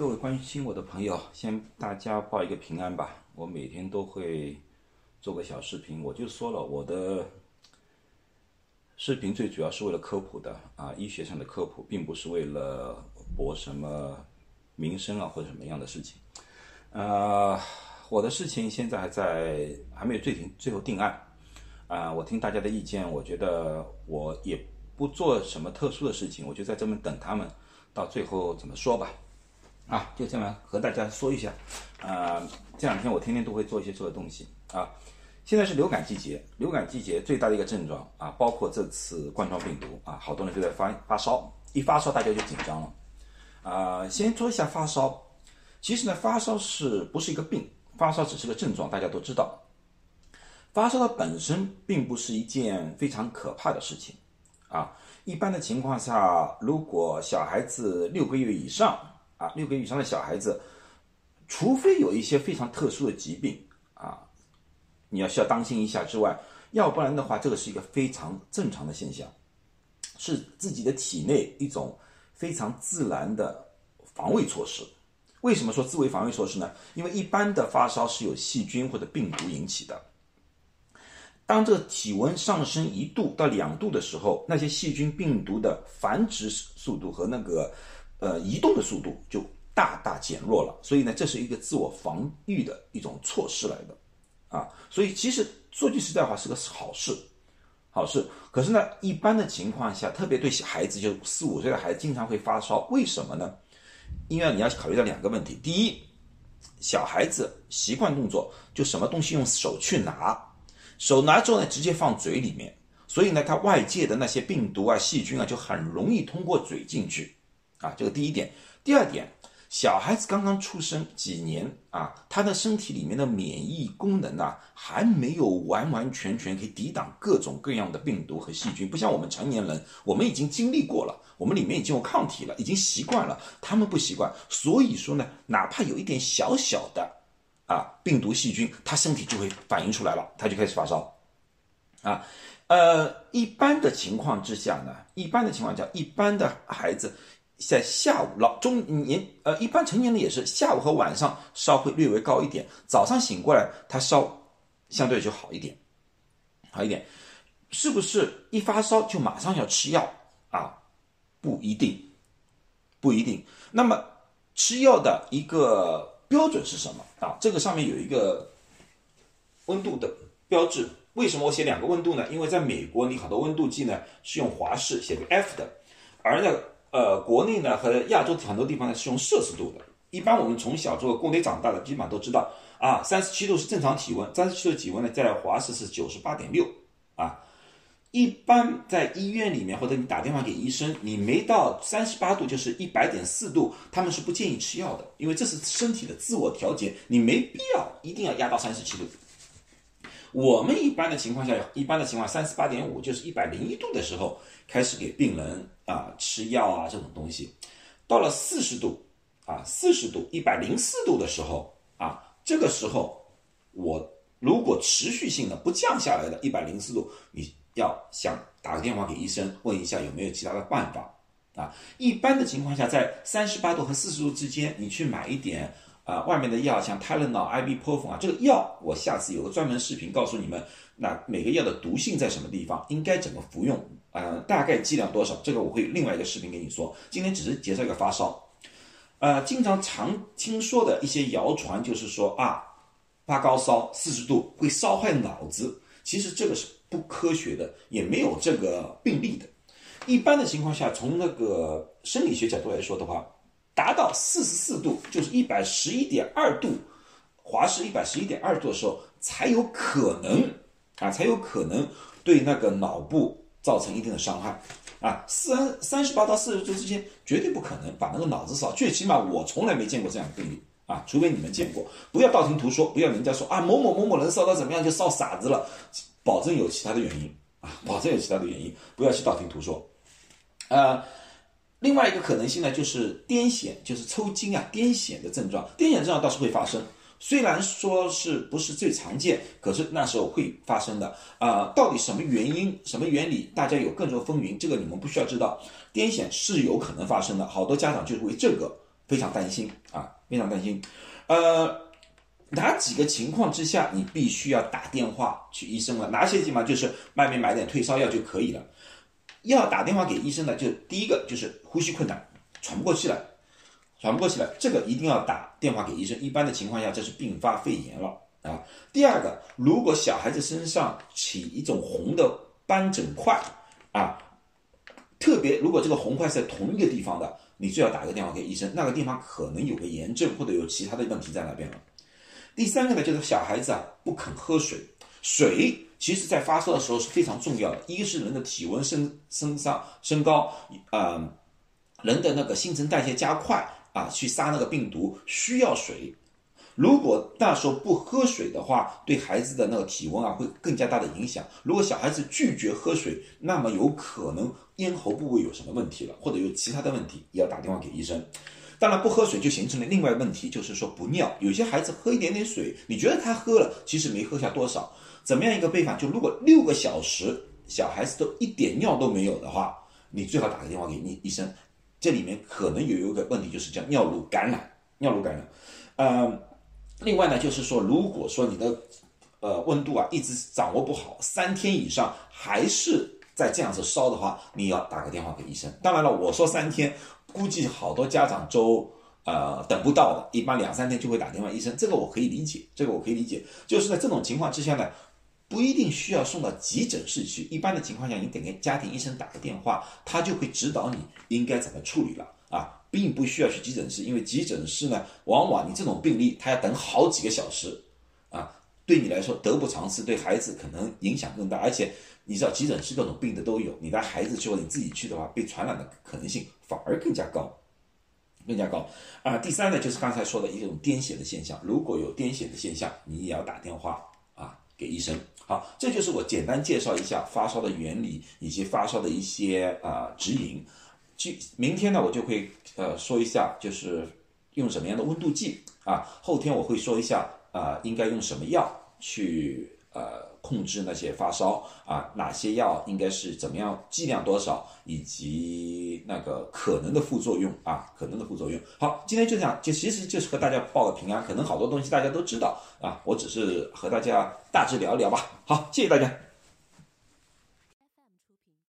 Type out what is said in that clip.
各位关心我的朋友，先大家报一个平安吧。我每天都会做个小视频，我就说了，我的视频最主要是为了科普的啊，医学上的科普，并不是为了博什么名声啊或者什么样的事情。呃，我的事情现在还在，还没有最庭最后定案啊。我听大家的意见，我觉得我也不做什么特殊的事情，我就在这边等他们到最后怎么说吧。啊，就这样和大家说一下，啊，这两天我天天都会做一些这个东西啊。现在是流感季节，流感季节最大的一个症状啊，包括这次冠状病毒啊，好多人都在发发烧，一发烧大家就紧张了。啊，先说一下发烧，其实呢，发烧是不是一个病？发烧只是个症状，大家都知道。发烧它本身并不是一件非常可怕的事情啊。一般的情况下，如果小孩子六个月以上，啊，六个月以上的小孩子，除非有一些非常特殊的疾病啊，你要需要当心一下之外，要不然的话，这个是一个非常正常的现象，是自己的体内一种非常自然的防卫措施。为什么说自卫防卫措施呢？因为一般的发烧是由细菌或者病毒引起的，当这个体温上升一度到两度的时候，那些细菌病毒的繁殖速度和那个。呃，移动的速度就大大减弱了，所以呢，这是一个自我防御的一种措施来的，啊，所以其实说句实在话是个好事，好事。可是呢，一般的情况下，特别对孩子，就四五岁的孩子经常会发烧，为什么呢？因为你要考虑到两个问题，第一，小孩子习惯动作就什么东西用手去拿，手拿之后呢，直接放嘴里面，所以呢，他外界的那些病毒啊、细菌啊，就很容易通过嘴进去。啊，这个第一点，第二点，小孩子刚刚出生几年啊，他的身体里面的免疫功能呢，还没有完完全全可以抵挡各种各样的病毒和细菌，不像我们成年人，我们已经经历过了，我们里面已经有抗体了，已经习惯了，他们不习惯，所以说呢，哪怕有一点小小的啊病毒细菌，他身体就会反应出来了，他就开始发烧，啊，呃，一般的情况之下呢，一般的情况下，一般的孩子。在下午老中年呃，一般成年人也是下午和晚上烧会略微高一点，早上醒过来他烧相对就好一点，好一点，是不是一发烧就马上要吃药啊？不一定，不一定。那么吃药的一个标准是什么啊？这个上面有一个温度的标志。为什么我写两个温度呢？因为在美国，你好多温度计呢是用华氏写个 F 的，而呢。呃，国内呢和亚洲很多地方呢是用摄氏度的。一般我们从小做工内长大的，基本上都知道啊，三十七度是正常体温，三十七度体温呢在华氏是九十八点六啊。一般在医院里面或者你打电话给医生，你没到三十八度就是一百点四度，他们是不建议吃药的，因为这是身体的自我调节，你没必要一定要压到三十七度。我们一般的情况下，一般的情况三十八点五就是一百零一度的时候开始给病人啊吃药啊这种东西，到了四十度啊四十度一百零四度的时候啊这个时候我如果持续性的不降下来的一百零四度，你要想打个电话给医生问一下有没有其他的办法啊。一般的情况下在三十八度和四十度之间，你去买一点。啊，外面的药像泰勒诺、艾比泼芬啊，这个药我下次有个专门视频告诉你们，那每个药的毒性在什么地方，应该怎么服用，呃，大概剂量多少，这个我会另外一个视频给你说。今天只是介绍一个发烧，呃，经常常听说的一些谣传就是说啊，发高烧四十度会烧坏脑子，其实这个是不科学的，也没有这个病例的。一般的情况下，从那个生理学角度来说的话。达到四十四度，就是一百十一点二度，华氏一百十一点二度的时候，才有可能啊，才有可能对那个脑部造成一定的伤害啊。三三十八到四十度之间，绝对不可能把那个脑子烧。最起码我从来没见过这样的病例啊，除非你们见过。不要道听途说，不要人家说啊某某某某人烧到怎么样就烧傻子了，保证有其他的原因啊，保证有其他的原因，不要去道听途说，啊。另外一个可能性呢，就是癫痫，就是抽筋啊，癫痫的症状，癫痫症状倒是会发生，虽然说是不是最常见，可是那时候会发生的啊。到底什么原因、什么原理，大家有各种风云，这个你们不需要知道。癫痫是有可能发生的，好多家长就是为这个非常担心啊，非常担心。呃，哪几个情况之下你必须要打电话去医生了？哪些地方就是外面买点退烧药就可以了？要打电话给医生的，就第一个就是呼吸困难，喘不过气来，喘不过气来，这个一定要打电话给医生。一般的情况下，这是并发肺炎了啊。第二个，如果小孩子身上起一种红的斑疹块啊，特别如果这个红块是在同一个地方的，你最好打个电话给医生，那个地方可能有个炎症或者有其他的问题在那边了。第三个呢，就是小孩子啊不肯喝水，水。其实，在发烧的时候是非常重要的。一个是人的体温升升上升高，啊，人的那个新陈代谢加快啊，去杀那个病毒需要水。如果那时候不喝水的话，对孩子的那个体温啊会更加大的影响。如果小孩子拒绝喝水，那么有可能咽喉部位有什么问题了，或者有其他的问题，也要打电话给医生。当然，不喝水就形成了另外问题，就是说不尿。有些孩子喝一点点水，你觉得他喝了，其实没喝下多少。怎么样一个备法？就如果六个小时小孩子都一点尿都没有的话，你最好打个电话给医医生。这里面可能有一个问题，就是叫尿路感染。尿路感染，呃，另外呢，就是说，如果说你的呃温度啊一直掌握不好，三天以上还是在这样子烧的话，你要打个电话给医生。当然了，我说三天，估计好多家长都呃等不到的，一般两三天就会打电话医生。这个我可以理解，这个我可以理解。就是在这种情况之下呢。不一定需要送到急诊室去，一般的情况下，你得给家庭医生打个电话，他就会指导你应该怎么处理了啊，并不需要去急诊室，因为急诊室呢，往往你这种病例他要等好几个小时，啊，对你来说得不偿失，对孩子可能影响更大，而且你知道急诊室各种病的都有，你带孩子去或者你自己去的话，被传染的可能性反而更加高，更加高啊。第三呢，就是刚才说的一种癫痫的现象，如果有癫痫的现象，你也要打电话啊给医生。好，这就是我简单介绍一下发烧的原理以及发烧的一些啊指引。去明天呢，我就会呃说一下，就是用什么样的温度计啊。后天我会说一下啊，应该用什么药去呃。控制那些发烧啊，哪些药应该是怎么样剂量多少，以及那个可能的副作用啊，可能的副作用。好，今天就这样，就其实就是和大家报个平安，可能好多东西大家都知道啊，我只是和大家大致聊一聊吧。好，谢谢大家。